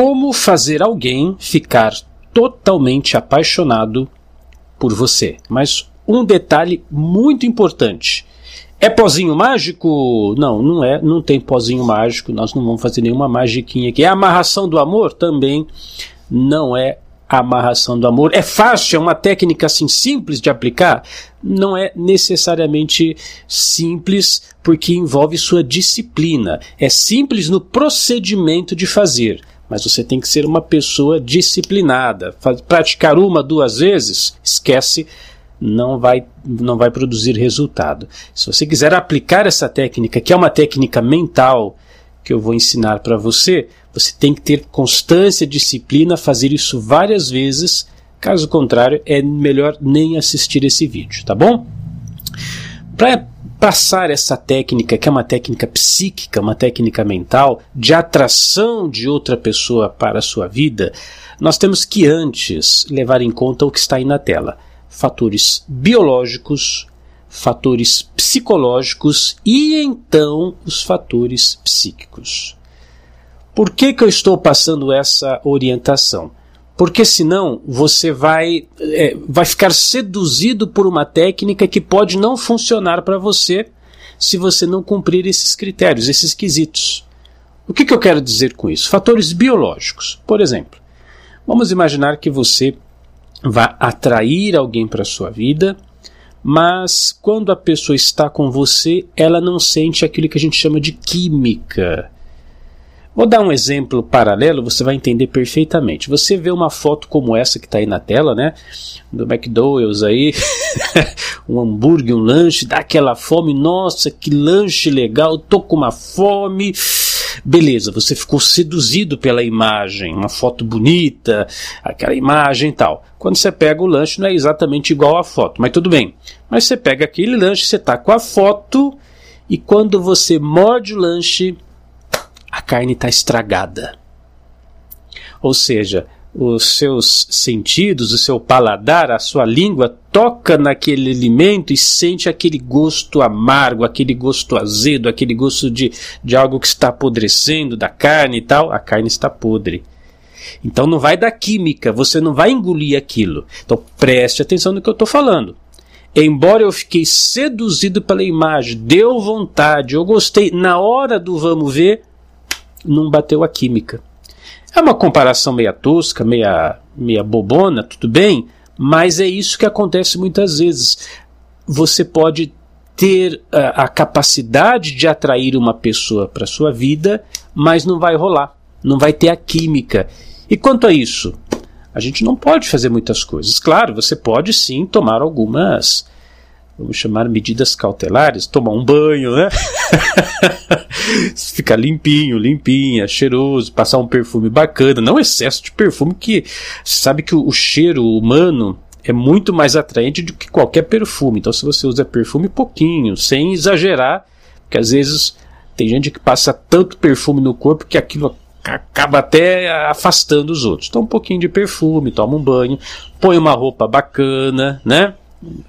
Como fazer alguém ficar totalmente apaixonado por você. Mas um detalhe muito importante. É pozinho mágico? Não, não é, não tem pozinho mágico, nós não vamos fazer nenhuma magiquinha aqui. É amarração do amor? Também não é amarração do amor. É fácil, é uma técnica assim simples de aplicar? Não é necessariamente simples, porque envolve sua disciplina. É simples no procedimento de fazer, mas você tem que ser uma pessoa disciplinada. Praticar uma, duas vezes, esquece, não vai, não vai produzir resultado. Se você quiser aplicar essa técnica, que é uma técnica mental que eu vou ensinar para você, você tem que ter constância, disciplina, fazer isso várias vezes. Caso contrário, é melhor nem assistir esse vídeo, tá bom? Para passar essa técnica, que é uma técnica psíquica, uma técnica mental, de atração de outra pessoa para a sua vida, nós temos que antes levar em conta o que está aí na tela: fatores biológicos, fatores psicológicos e então os fatores psíquicos. Por que, que eu estou passando essa orientação? Porque senão você vai, é, vai ficar seduzido por uma técnica que pode não funcionar para você se você não cumprir esses critérios, esses quesitos. O que, que eu quero dizer com isso? Fatores biológicos. Por exemplo, vamos imaginar que você vai atrair alguém para a sua vida, mas quando a pessoa está com você, ela não sente aquilo que a gente chama de química. Vou dar um exemplo paralelo, você vai entender perfeitamente. Você vê uma foto como essa que está aí na tela, né? Do McDonald's aí, um hambúrguer, um lanche, dá aquela fome, nossa, que lanche legal, tô com uma fome. Beleza, você ficou seduzido pela imagem, uma foto bonita, aquela imagem e tal. Quando você pega o lanche, não é exatamente igual à foto, mas tudo bem. Mas você pega aquele lanche, você tá com a foto, e quando você morde o lanche, a carne está estragada. Ou seja, os seus sentidos, o seu paladar, a sua língua toca naquele alimento e sente aquele gosto amargo, aquele gosto azedo, aquele gosto de, de algo que está apodrecendo da carne e tal. A carne está podre. Então não vai da química, você não vai engolir aquilo. Então preste atenção no que eu estou falando. Embora eu fiquei seduzido pela imagem, deu vontade, eu gostei, na hora do vamos ver, não bateu a química. É uma comparação meia tosca, meia, meia bobona, tudo bem, mas é isso que acontece muitas vezes. Você pode ter a, ah, a capacidade de atrair uma pessoa para sua vida, mas não vai rolar, não vai ter a química. E quanto a isso, a gente não pode fazer muitas coisas. Claro, você pode sim tomar algumas vamos chamar medidas cautelares, tomar um banho, né? Ficar limpinho, limpinha, cheiroso, passar um perfume bacana, não excesso de perfume que sabe que o, o cheiro humano é muito mais atraente do que qualquer perfume. Então se você usa perfume pouquinho, sem exagerar, porque às vezes tem gente que passa tanto perfume no corpo que aquilo acaba até afastando os outros. Então um pouquinho de perfume, toma um banho, põe uma roupa bacana, né?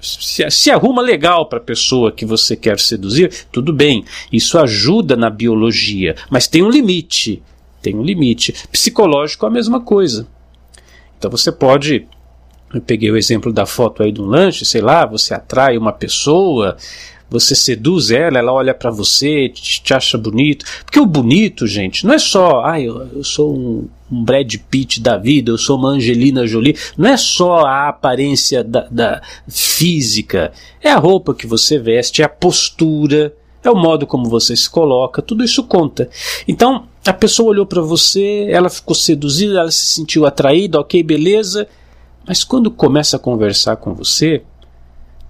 Se, se arruma legal para a pessoa que você quer seduzir, tudo bem, isso ajuda na biologia, mas tem um limite. Tem um limite. Psicológico é a mesma coisa. Então você pode. Eu peguei o exemplo da foto aí de um lanche, sei lá, você atrai uma pessoa, você seduz ela, ela olha para você, te, te, acha bonito. Porque o bonito, gente, não é só, ah, eu, eu sou um, um, Brad Pitt da vida, eu sou uma Angelina Jolie. Não é só a aparência da, da física, é a roupa que você veste, é a postura, é o modo como você se coloca, tudo isso conta. Então, a pessoa olhou para você, ela ficou seduzida, ela se sentiu atraída, ok, beleza. Mas quando começa a conversar com você,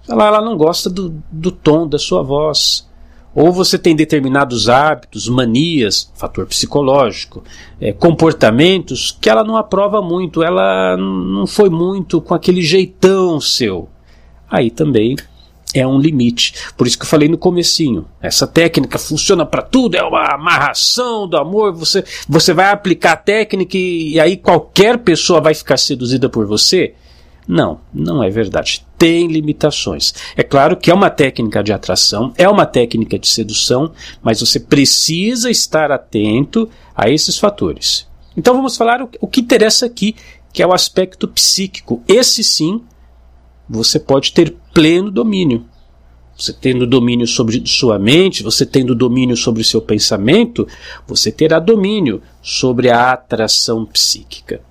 ela, ela não gosta do, do tom da sua voz. Ou você tem determinados hábitos, manias, fator psicológico, é, comportamentos que ela não aprova muito, ela não foi muito com aquele jeitão seu. Aí também é um limite. Por isso que eu falei no comecinho. Essa técnica funciona para tudo, é uma amarração do amor. Você, você vai aplicar a técnica e, e aí qualquer pessoa vai ficar seduzida por você. Não, não é verdade. Tem limitações. É claro que é uma técnica de atração, é uma técnica de sedução, mas você precisa estar atento a esses fatores. Então vamos falar o, o que interessa aqui, que é o aspecto psíquico. Esse sim, você pode ter pleno domínio. Você tendo domínio sobre sua mente, você tendo domínio sobre seu pensamento, você terá domínio sobre a atração psíquica.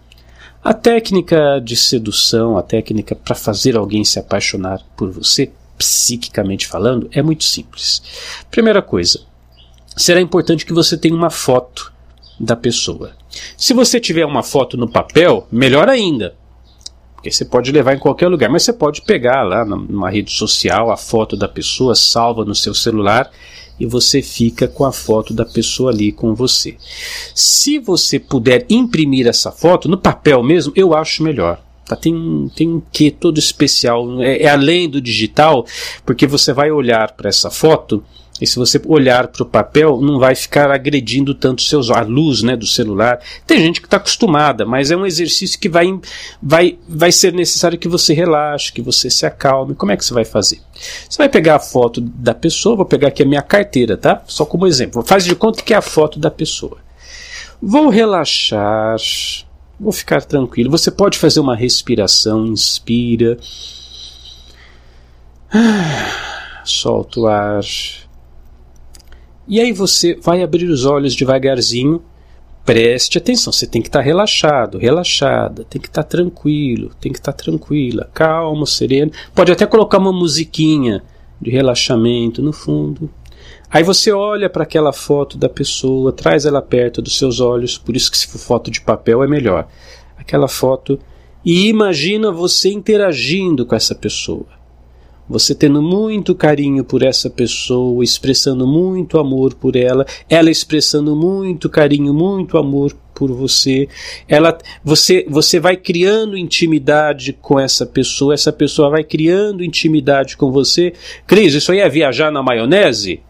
A técnica de sedução, a técnica para fazer alguém se apaixonar por você, psiquicamente falando, é muito simples. Primeira coisa, será importante que você tenha uma foto da pessoa. Se você tiver uma foto no papel, melhor ainda. Porque você pode levar em qualquer lugar, mas você pode pegar lá numa rede social a foto da pessoa, salva no seu celular e você fica com a foto da pessoa ali com você. Se você puder imprimir essa foto no papel mesmo, eu acho melhor. Tá? Tem, tem um quê todo especial, é, é além do digital, porque você vai olhar para essa foto e se você olhar para o papel, não vai ficar agredindo tanto seus a luz né, do celular. Tem gente que está acostumada, mas é um exercício que vai, vai, vai ser necessário que você relaxe, que você se acalme. Como é que você vai fazer? Você vai pegar a foto da pessoa, vou pegar aqui a minha carteira, tá? Só como exemplo. Faz de conta que é a foto da pessoa. Vou relaxar, vou ficar tranquilo. Você pode fazer uma respiração, inspira. Solta o ar. E aí você vai abrir os olhos devagarzinho. Preste atenção, você tem que estar tá relaxado, relaxada, tem que estar tá tranquilo, tem que estar tá tranquila, calmo, sereno. Pode até colocar uma musiquinha de relaxamento no fundo. Aí você olha para aquela foto da pessoa, traz ela perto dos seus olhos, por isso que se for foto de papel é melhor. Aquela foto e imagina você interagindo com essa pessoa você tendo muito carinho por essa pessoa, expressando muito amor por ela, ela expressando muito carinho, muito amor por você, ela, você, você vai criando intimidade com essa pessoa, essa pessoa vai criando intimidade com você. Cris, isso aí é viajar na maionese?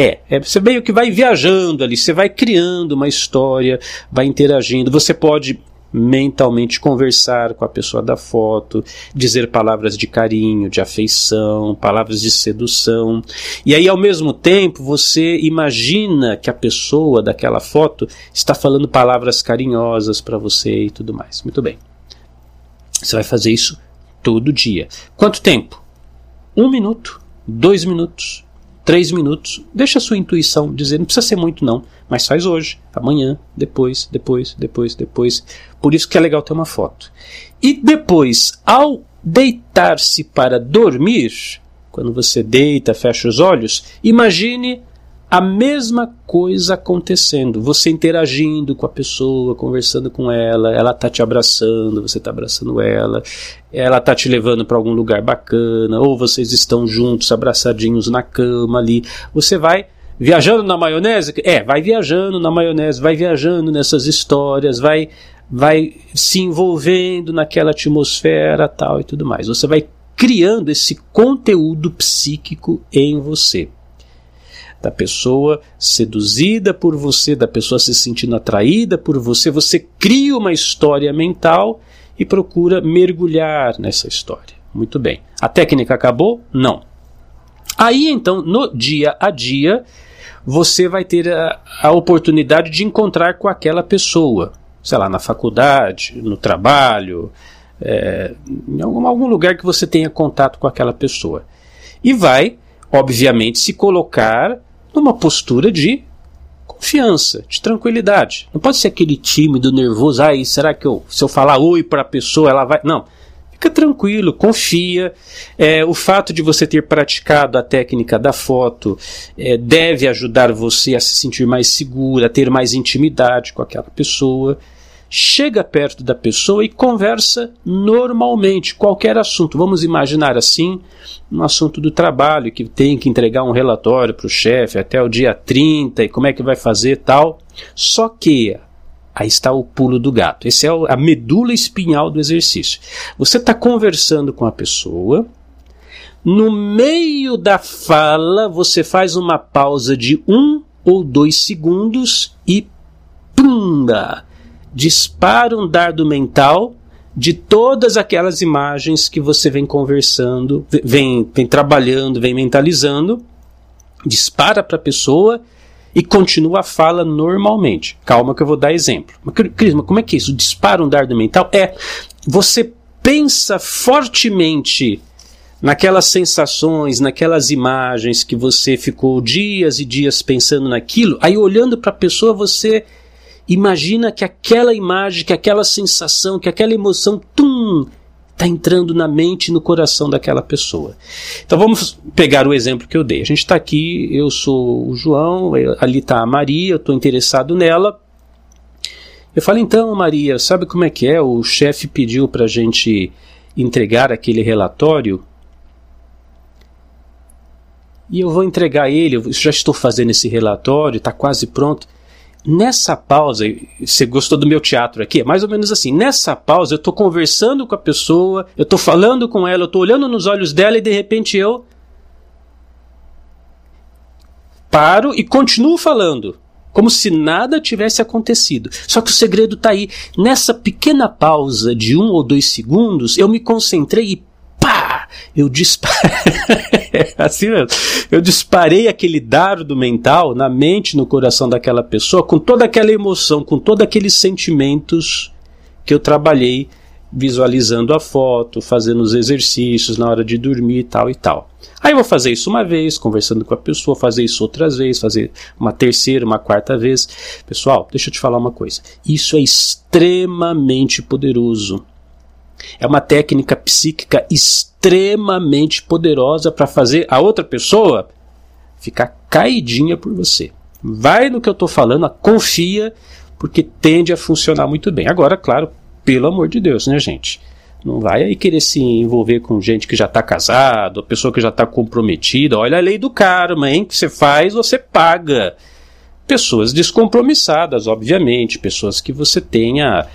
É, é, você meio que vai viajando ali, você vai criando uma história, vai interagindo. Você pode mentalmente conversar com a pessoa da foto, dizer palavras de carinho, de afeição, palavras de sedução. E aí, ao mesmo tempo, você imagina que a pessoa daquela foto está falando palavras carinhosas para você e tudo mais. Muito bem. Você vai fazer isso todo dia. Quanto tempo? Um minuto, dois minutos, três minutos. Deixa a sua intuição dizer, não precisa ser muito não, mas faz hoje, amanhã, depois, depois, depois, depois. Por isso que é legal ter uma foto. E depois, ao deitar-se para dormir, quando você deita, fecha os olhos, imagine a mesma coisa acontecendo, você interagindo com a pessoa, conversando com ela, ela tá te abraçando, você tá abraçando ela, ela tá te levando para algum lugar bacana, ou vocês estão juntos, abraçadinhos na cama ali. Você vai viajando na maionese? É, vai viajando na maionese, vai viajando nessas histórias, vai vai se envolvendo naquela atmosfera tal e tudo mais. Você vai criando esse conteúdo psíquico em você da pessoa seduzida por você, da pessoa se sentindo atraída por você, você cria uma história mental e procura mergulhar nessa história. Muito bem. A técnica acabou? Não. Aí então, no dia a dia, você vai ter a, a oportunidade de encontrar com aquela pessoa, sei lá, na faculdade, no trabalho, é, em algum, algum lugar que você tenha contato com aquela pessoa. E vai, obviamente, se colocar numa postura de confiança, de tranquilidade. Não pode ser aquele tímido, nervoso, ai, será que eu, se eu falar oi para a pessoa, ela vai. Não. Fica tranquilo, confia. É, o fato de você ter praticado a técnica da foto é, deve ajudar você a se sentir mais segura, a ter mais intimidade com aquela pessoa chega perto da pessoa e conversa normalmente, qualquer assunto. Vamos imaginar assim, um assunto do trabalho, que tem que entregar um relatório para o chefe até o dia 30 e como é que vai fazer tal. Só que Aí está o pulo do gato. Esse é a medula espinhal do exercício. Você está conversando com a pessoa. No meio da fala, você faz uma pausa de um ou dois segundos e pumba! Dispara um dardo mental de todas aquelas imagens que você vem conversando, vem, vem trabalhando, vem mentalizando, dispara para a pessoa e continua a fala normalmente. Calma que eu vou dar exemplo. Cris, mas como é que é isso? Dispara um dardo mental? É, você pensa fortemente naquelas sensações, naquelas imagens que você ficou dias e dias pensando naquilo, aí olhando para a pessoa você imagina que aquela imagem, que aquela sensação, que aquela emoção, tum, está entrando na mente e no coração daquela pessoa. Então vamos pegar o exemplo que eu dei. A gente está aqui, eu sou o João, ali está a Maria, eu estou interessado nela. Eu falo, então, Maria, sabe como é que é? O chefe pediu para a gente entregar aquele relatório e eu vou entregar ele, eu já estou fazendo esse relatório, está quase pronto. Nessa pausa, você gostou do meu teatro aqui? É mais ou menos assim. Nessa pausa, eu estou conversando com a pessoa, eu estou falando com ela, eu estou olhando nos olhos dela e de repente eu paro e continuo falando, como se nada tivesse acontecido. Só que o segredo está aí. Nessa pequena pausa de um ou dois segundos, eu me concentrei e! Eu disparei. assim mesmo. Eu disparei aquele dardo mental na mente, no coração daquela pessoa, com toda aquela emoção, com todos aqueles sentimentos que eu trabalhei visualizando a foto, fazendo os exercícios na hora de dormir e tal e tal. Aí eu vou fazer isso uma vez, conversando com a pessoa, fazer isso outras vezes, fazer uma terceira, uma quarta vez. Pessoal, deixa eu te falar uma coisa. Isso é extremamente poderoso. É uma técnica psíquica extremamente poderosa para fazer a outra pessoa ficar caidinha por você. Vai no que eu estou falando, confia, porque tende a funcionar muito bem. Agora, claro, pelo amor de Deus, né, gente? Não vai aí querer se envolver com gente que já está casado, pessoa que já está comprometida. Olha a lei do karma, hein? Que você faz, você paga. Pessoas descompromissadas, obviamente, pessoas que você tenha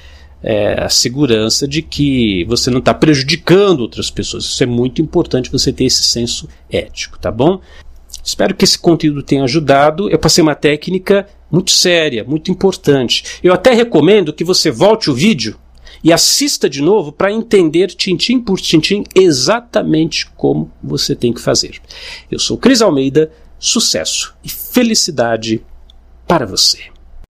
é, a segurança de que você não está prejudicando outras pessoas. Isso é muito importante você ter esse senso ético, tá bom? Espero que esse conteúdo tenha ajudado. Eu passei uma técnica muito séria, muito importante. Eu até recomendo que você volte o vídeo e assista de novo para entender tintim por tintim exatamente como você tem que fazer. Eu sou Cris Almeida, sucesso e felicidade para você.